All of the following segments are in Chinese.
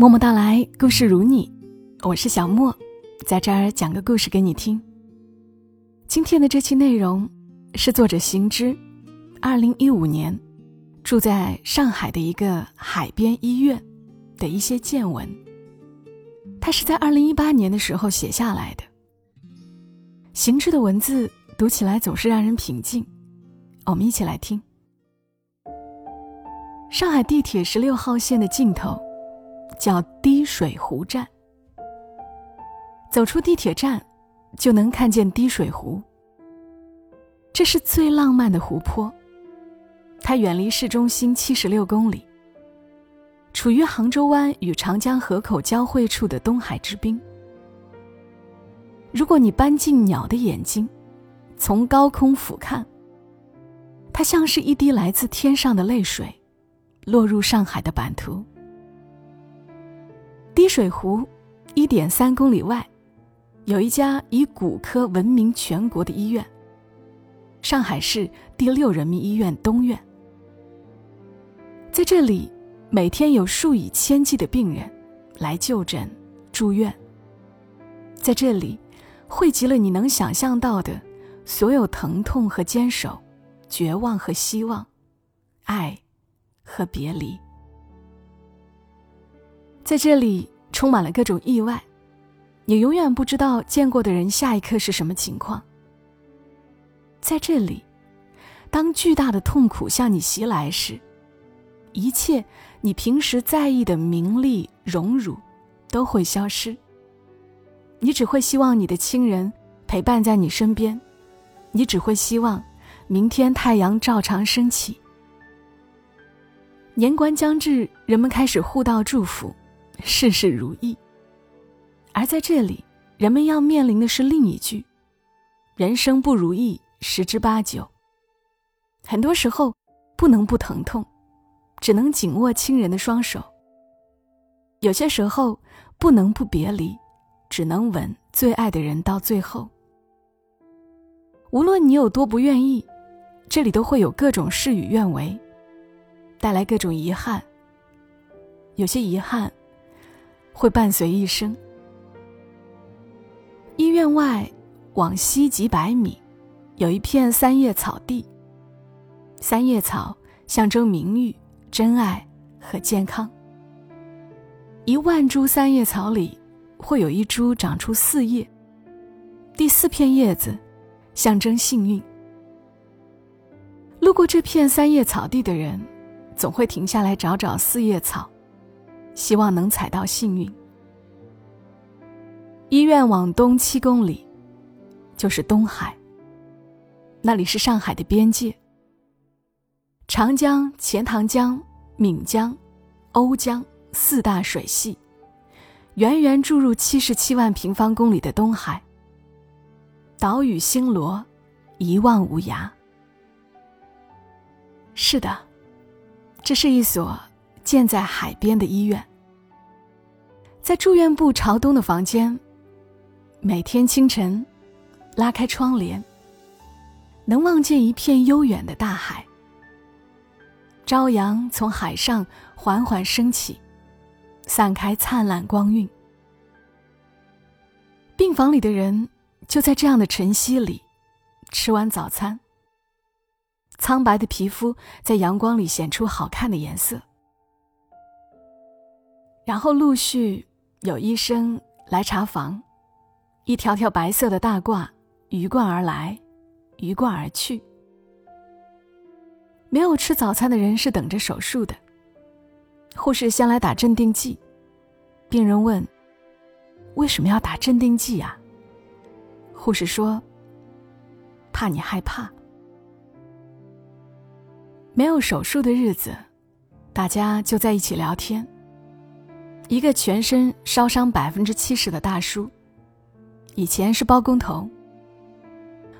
默默到来，故事如你，我是小莫，在这儿讲个故事给你听。今天的这期内容是作者行之，二零一五年住在上海的一个海边医院的一些见闻。他是在二零一八年的时候写下来的。行之的文字读起来总是让人平静，我们一起来听。上海地铁十六号线的尽头。叫滴水湖站。走出地铁站，就能看见滴水湖。这是最浪漫的湖泊，它远离市中心七十六公里，处于杭州湾与长江河口交汇处的东海之滨。如果你搬进鸟的眼睛，从高空俯瞰，它像是一滴来自天上的泪水，落入上海的版图。滴水湖一点三公里外，有一家以骨科闻名全国的医院——上海市第六人民医院东院。在这里，每天有数以千计的病人来就诊、住院。在这里，汇集了你能想象到的所有疼痛和坚守、绝望和希望、爱和别离。在这里充满了各种意外，你永远不知道见过的人下一刻是什么情况。在这里，当巨大的痛苦向你袭来时，一切你平时在意的名利荣辱都会消失。你只会希望你的亲人陪伴在你身边，你只会希望明天太阳照常升起。年关将至，人们开始互道祝福。事事如意，而在这里，人们要面临的是另一句：人生不如意十之八九。很多时候，不能不疼痛，只能紧握亲人的双手；有些时候，不能不别离，只能吻最爱的人到最后。无论你有多不愿意，这里都会有各种事与愿违，带来各种遗憾。有些遗憾。会伴随一生。医院外往西几百米，有一片三叶草地。三叶草象征名誉、真爱和健康。一万株三叶草里，会有一株长出四叶。第四片叶子，象征幸运。路过这片三叶草地的人，总会停下来找找四叶草。希望能踩到幸运。医院往东七公里，就是东海。那里是上海的边界。长江、钱塘江、闽江、瓯江四大水系，源源注入七十七万平方公里的东海。岛屿星罗，一望无涯。是的，这是一所建在海边的医院。在住院部朝东的房间，每天清晨，拉开窗帘，能望见一片悠远的大海。朝阳从海上缓缓升起，散开灿烂光晕。病房里的人就在这样的晨曦里，吃完早餐。苍白的皮肤在阳光里显出好看的颜色，然后陆续。有医生来查房，一条条白色的大褂鱼贯而来，鱼贯而去。没有吃早餐的人是等着手术的。护士先来打镇定剂，病人问：“为什么要打镇定剂啊？”护士说：“怕你害怕。”没有手术的日子，大家就在一起聊天。一个全身烧伤百分之七十的大叔，以前是包工头。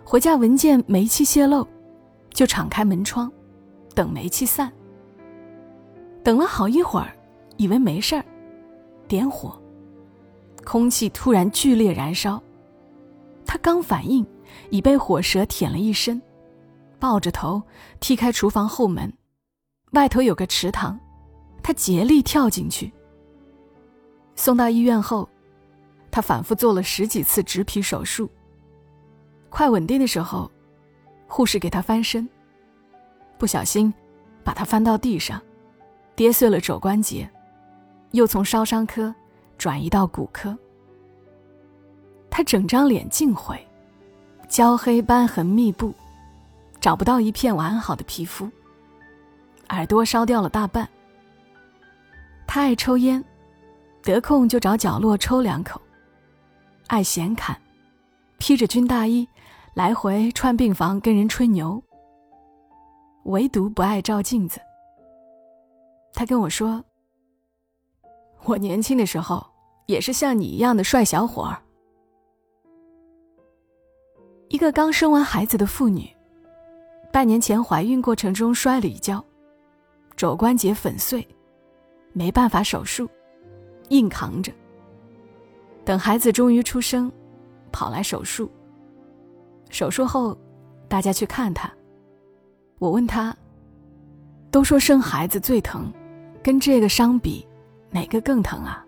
回家闻见煤气泄漏，就敞开门窗，等煤气散。等了好一会儿，以为没事儿，点火，空气突然剧烈燃烧，他刚反应，已被火舌舔了一身，抱着头踢开厨房后门，外头有个池塘，他竭力跳进去。送到医院后，他反复做了十几次植皮手术。快稳定的时候，护士给他翻身，不小心把他翻到地上，跌碎了肘关节，又从烧伤科转移到骨科。他整张脸尽毁，焦黑斑痕密布，找不到一片完好的皮肤。耳朵烧掉了大半。他爱抽烟，得空就找角落抽两口。爱闲侃，披着军大衣，来回串病房跟人吹牛。唯独不爱照镜子。他跟我说：“我年轻的时候也是像你一样的帅小伙儿。”一个刚生完孩子的妇女，半年前怀孕过程中摔了一跤，肘关节粉碎，没办法手术，硬扛着。等孩子终于出生，跑来手术。手术后，大家去看他。我问他：“都说生孩子最疼，跟这个伤比，哪个更疼啊？”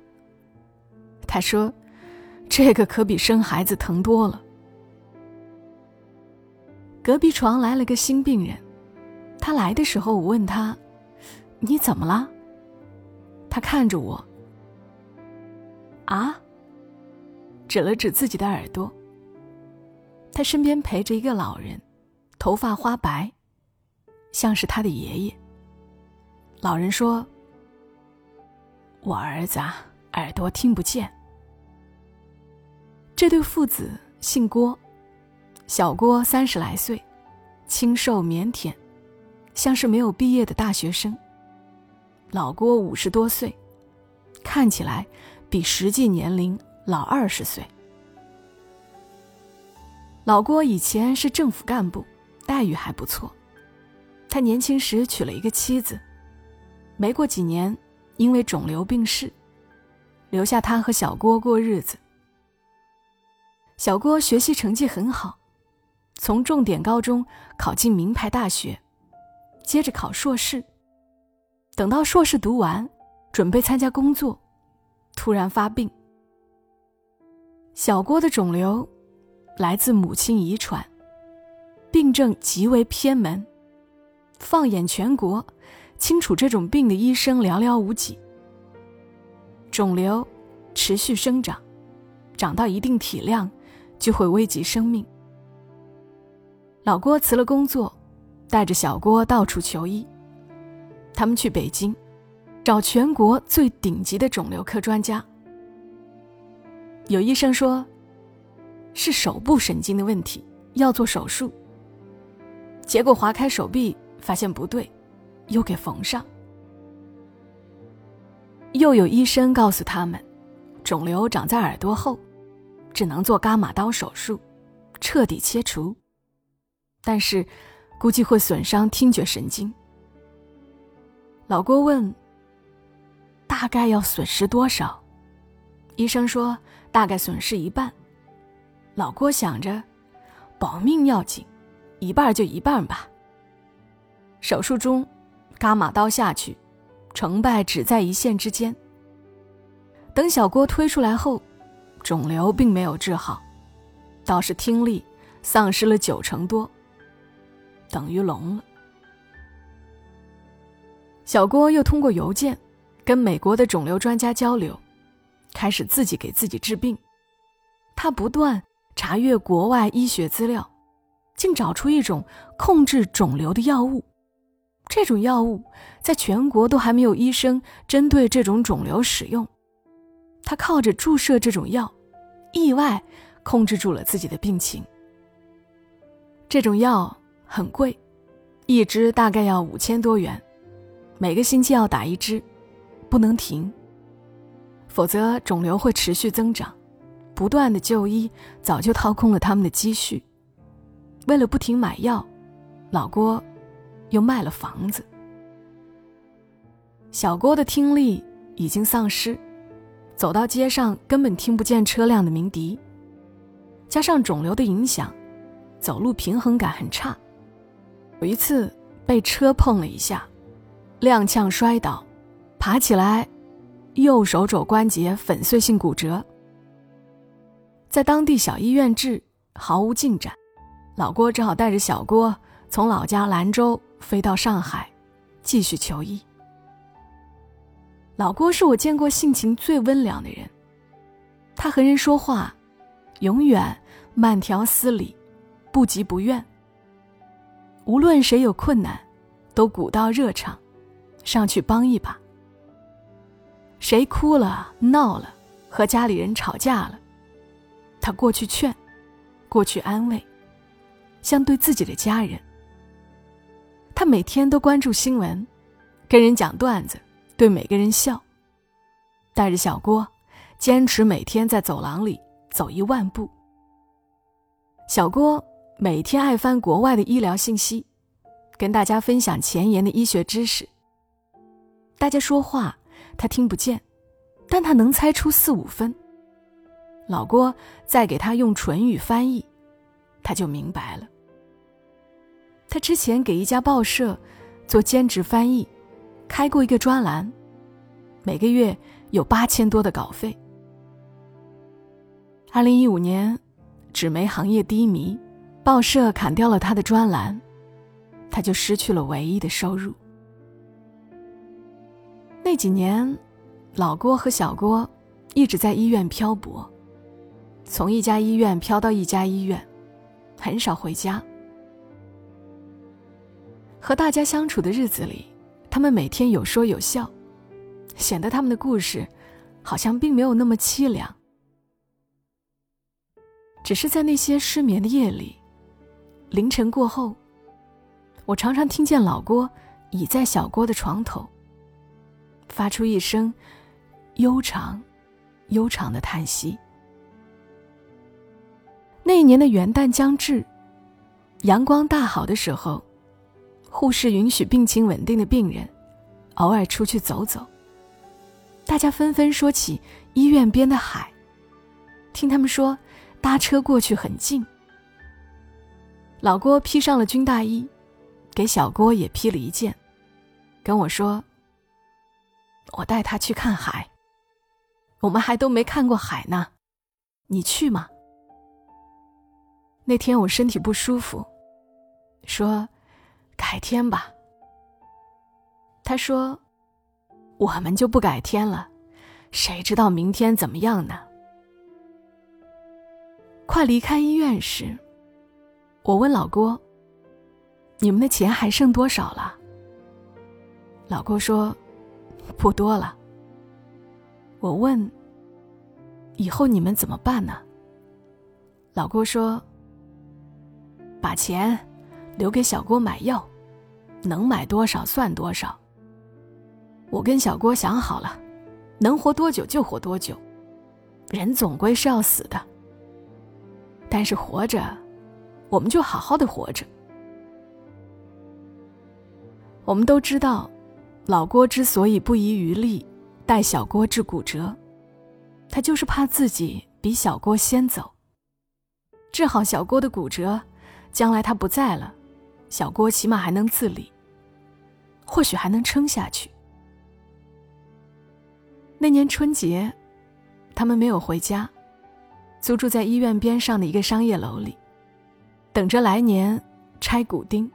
他说：“这个可比生孩子疼多了。”隔壁床来了个新病人，他来的时候，我问他：“你怎么了？”他看着我，啊，指了指自己的耳朵。他身边陪着一个老人，头发花白，像是他的爷爷。老人说：“我儿子啊，耳朵听不见。”这对父子姓郭。小郭三十来岁，清瘦腼腆，像是没有毕业的大学生。老郭五十多岁，看起来比实际年龄老二十岁。老郭以前是政府干部，待遇还不错。他年轻时娶了一个妻子，没过几年，因为肿瘤病逝，留下他和小郭过日子。小郭学习成绩很好。从重点高中考进名牌大学，接着考硕士。等到硕士读完，准备参加工作，突然发病。小郭的肿瘤来自母亲遗传，病症极为偏门，放眼全国，清楚这种病的医生寥寥无几。肿瘤持续生长，长到一定体量，就会危及生命。老郭辞了工作，带着小郭到处求医。他们去北京，找全国最顶级的肿瘤科专家。有医生说，是手部神经的问题，要做手术。结果划开手臂，发现不对，又给缝上。又有医生告诉他们，肿瘤长在耳朵后，只能做伽马刀手术，彻底切除。但是，估计会损伤听觉神经。老郭问：“大概要损失多少？”医生说：“大概损失一半。”老郭想着，保命要紧，一半就一半吧。手术中，伽马刀下去，成败只在一线之间。等小郭推出来后，肿瘤并没有治好，倒是听力丧失了九成多。等于聋了。小郭又通过邮件跟美国的肿瘤专家交流，开始自己给自己治病。他不断查阅国外医学资料，竟找出一种控制肿瘤的药物。这种药物在全国都还没有医生针对这种肿瘤使用。他靠着注射这种药，意外控制住了自己的病情。这种药。很贵，一支大概要五千多元，每个星期要打一支，不能停，否则肿瘤会持续增长。不断的就医早就掏空了他们的积蓄。为了不停买药，老郭又卖了房子。小郭的听力已经丧失，走到街上根本听不见车辆的鸣笛，加上肿瘤的影响，走路平衡感很差。有一次被车碰了一下，踉跄摔倒，爬起来，右手肘关节粉碎性骨折，在当地小医院治毫无进展，老郭只好带着小郭从老家兰州飞到上海，继续求医。老郭是我见过性情最温良的人，他和人说话，永远慢条斯理，不急不怨。无论谁有困难，都鼓到热肠，上去帮一把。谁哭了、闹了，和家里人吵架了，他过去劝，过去安慰，像对自己的家人。他每天都关注新闻，跟人讲段子，对每个人笑。带着小郭，坚持每天在走廊里走一万步。小郭每天爱翻国外的医疗信息，跟大家分享前沿的医学知识。大家说话。他听不见，但他能猜出四五分。老郭再给他用唇语翻译，他就明白了。他之前给一家报社做兼职翻译，开过一个专栏，每个月有八千多的稿费。二零一五年，纸媒行业低迷，报社砍掉了他的专栏，他就失去了唯一的收入。那几年，老郭和小郭一直在医院漂泊，从一家医院飘到一家医院，很少回家。和大家相处的日子里，他们每天有说有笑，显得他们的故事好像并没有那么凄凉。只是在那些失眠的夜里，凌晨过后，我常常听见老郭倚在小郭的床头。发出一声悠长、悠长的叹息。那一年的元旦将至，阳光大好的时候，护士允许病情稳定的病人偶尔出去走走。大家纷纷说起医院边的海，听他们说搭车过去很近。老郭披上了军大衣，给小郭也披了一件，跟我说。我带他去看海，我们还都没看过海呢，你去吗？那天我身体不舒服，说改天吧。他说我们就不改天了，谁知道明天怎么样呢？快离开医院时，我问老郭：“你们的钱还剩多少了？”老郭说。不多了。我问：“以后你们怎么办呢？”老郭说：“把钱留给小郭买药，能买多少算多少。我跟小郭想好了，能活多久就活多久，人总归是要死的。但是活着，我们就好好的活着。我们都知道。”老郭之所以不遗余力带小郭治骨折，他就是怕自己比小郭先走。治好小郭的骨折，将来他不在了，小郭起码还能自理，或许还能撑下去。那年春节，他们没有回家，租住在医院边上的一个商业楼里，等着来年拆骨钉。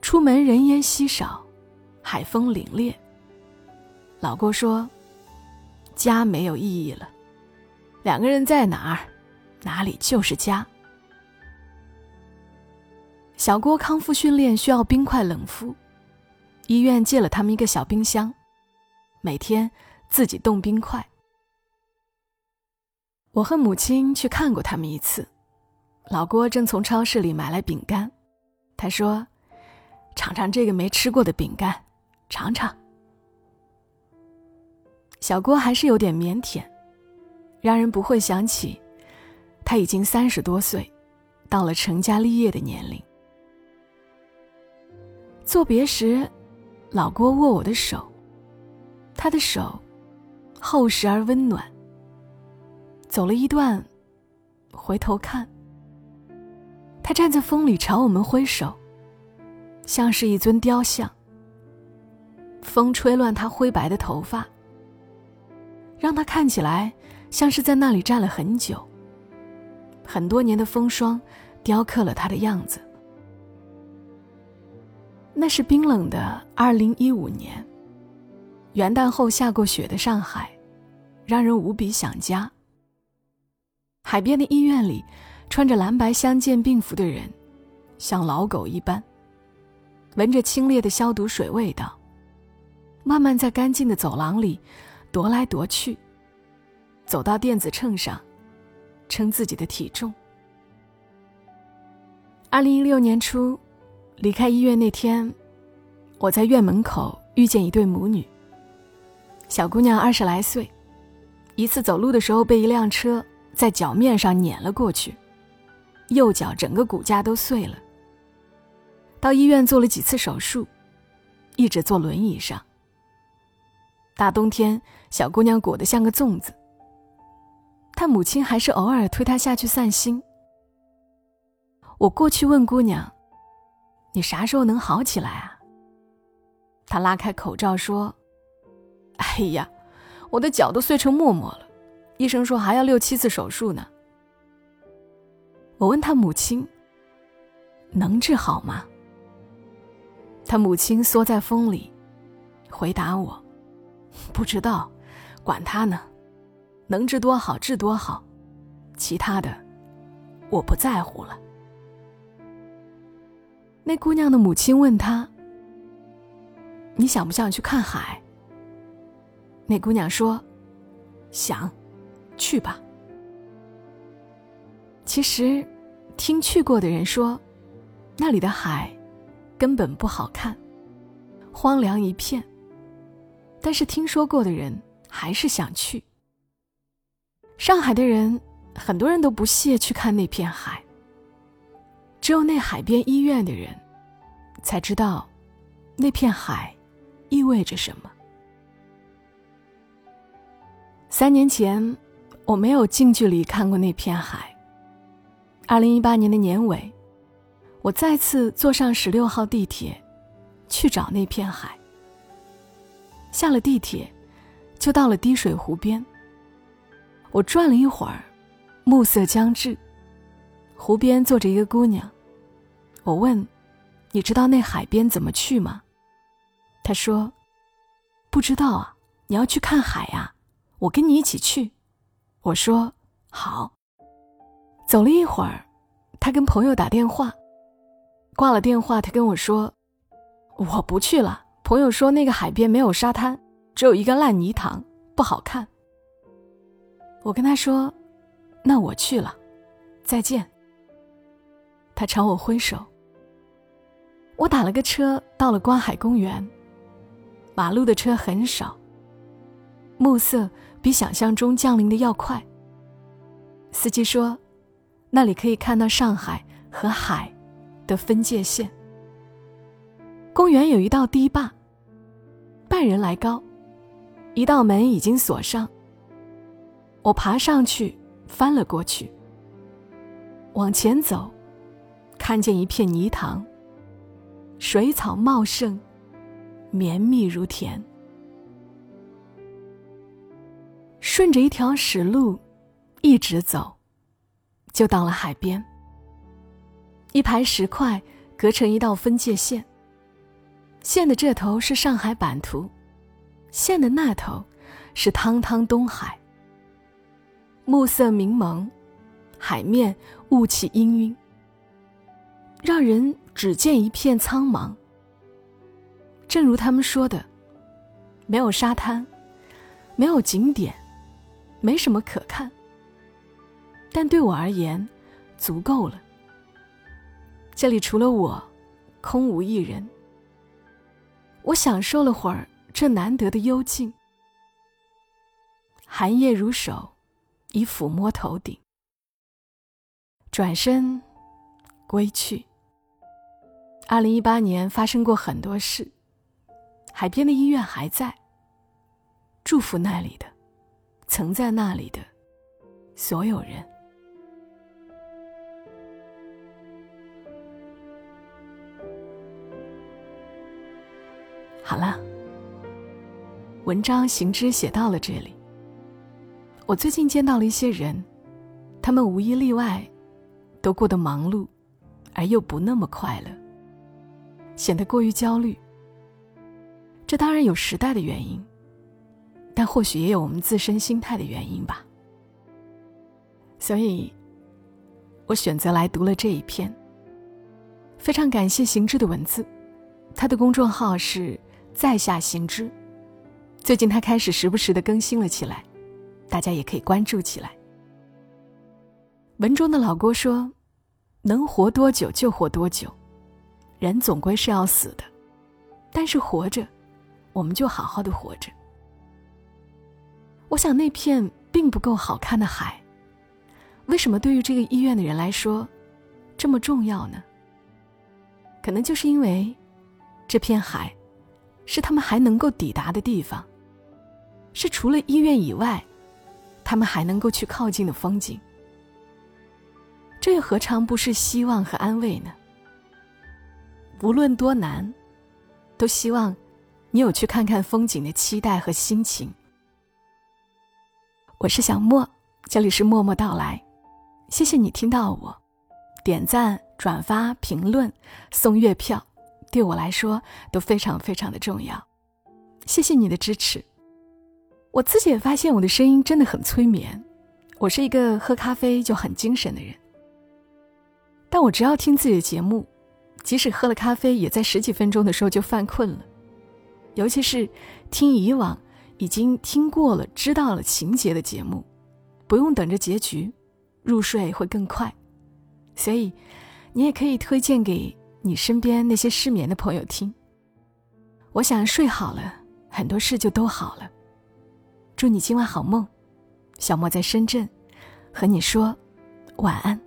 出门人烟稀少。海风凛冽。老郭说：“家没有意义了，两个人在哪儿，哪里就是家。”小郭康复训练需要冰块冷敷，医院借了他们一个小冰箱，每天自己冻冰块。我和母亲去看过他们一次，老郭正从超市里买来饼干，他说：“尝尝这个没吃过的饼干。”尝尝。小郭还是有点腼腆，让人不会想起他已经三十多岁，到了成家立业的年龄。作别时，老郭握我的手，他的手厚实而温暖。走了一段，回头看，他站在风里朝我们挥手，像是一尊雕像。风吹乱他灰白的头发，让他看起来像是在那里站了很久。很多年的风霜，雕刻了他的样子。那是冰冷的二零一五年，元旦后下过雪的上海，让人无比想家。海边的医院里，穿着蓝白相间病服的人，像老狗一般，闻着清冽的消毒水味道，慢慢在干净的走廊里踱来踱去，走到电子秤上。称自己的体重。二零一六年初，离开医院那天，我在院门口遇见一对母女。小姑娘二十来岁，一次走路的时候被一辆车在脚面上碾了过去，右脚整个骨架都碎了。到医院做了几次手术，一直坐轮椅上。大冬天，小姑娘裹得像个粽子。她母亲还是偶尔推她下去散心。我过去问姑娘：“你啥时候能好起来啊？”她拉开口罩说：“哎呀，我的脚都碎成沫沫了，医生说还要六七次手术呢。”我问他母亲：“能治好吗？”他母亲缩在风里，回答我：“不知道，管他呢。”能治多好，治多好，其他的我不在乎了。那姑娘的母亲问她：“你想不想去看海？”那姑娘说：“想，去吧。”其实，听去过的人说，那里的海根本不好看，荒凉一片。但是听说过的人还是想去。上海的人，很多人都不屑去看那片海。只有那海边医院的人，才知道，那片海意味着什么。三年前，我没有近距离看过那片海。二零一八年的年尾，我再次坐上十六号地铁，去找那片海。下了地铁，就到了滴水湖边。我转了一会儿，暮色将至，湖边坐着一个姑娘。我问：“你知道那海边怎么去吗？”她说：“不知道啊，你要去看海呀，我跟你一起去。”我说：“好。”走了一会儿，她跟朋友打电话，挂了电话，她跟我说：“我不去了。”朋友说那个海边没有沙滩，只有一个烂泥塘，不好看。我跟他说：“那我去了，再见。”他朝我挥手。我打了个车到了观海公园。马路的车很少。暮色比想象中降临的要快。司机说：“那里可以看到上海和海的分界线。”公园有一道堤坝，半人来高，一道门已经锁上。我爬上去，翻了过去。往前走，看见一片泥塘。水草茂盛，绵密如田。顺着一条石路，一直走，就到了海边。一排石块隔成一道分界线。线的这头是上海版图，线的那头是汤汤东海。暮色明蒙，海面雾气氤氲，让人只见一片苍茫。正如他们说的，没有沙滩，没有景点，没什么可看。但对我而言，足够了。这里除了我，空无一人。我享受了会儿这难得的幽静，寒夜如手。以抚摸头顶，转身归去。二零一八年发生过很多事，海边的医院还在。祝福那里的，曾在那里的所有人。好了，文章行之写到了这里。我最近见到了一些人，他们无一例外，都过得忙碌，而又不那么快乐，显得过于焦虑。这当然有时代的原因，但或许也有我们自身心态的原因吧。所以，我选择来读了这一篇。非常感谢行知的文字，他的公众号是在下行知，最近他开始时不时的更新了起来，大家也可以关注起来。文中的老郭说：“能活多久就活多久，人总归是要死的，但是活着，我们就好好的活着。”我想那片并不够好看的海，为什么对于这个医院的人来说这么重要呢？可能就是因为，这片海，是他们还能够抵达的地方，是除了医院以外，他们还能够去靠近的风景。这又何尝不是希望和安慰呢？无论多难，都希望你有去看看风景的期待和心情。我是小莫，这里是默默到来，谢谢你听到我，点赞。转发、评论、送月票，对我来说都非常非常的重要。谢谢你的支持。我自己也发现我的声音真的很催眠。我是一个喝咖啡就很精神的人，但我只要听自己的节目，即使喝了咖啡，也在十几分钟的时候就犯困了。尤其是听以往已经听过了、知道了情节的节目，不用等着结局，入睡会更快。所以。你也可以推荐给你身边那些失眠的朋友听。我想睡好了，很多事就都好了。祝你今晚好梦，小莫在深圳，和你说晚安。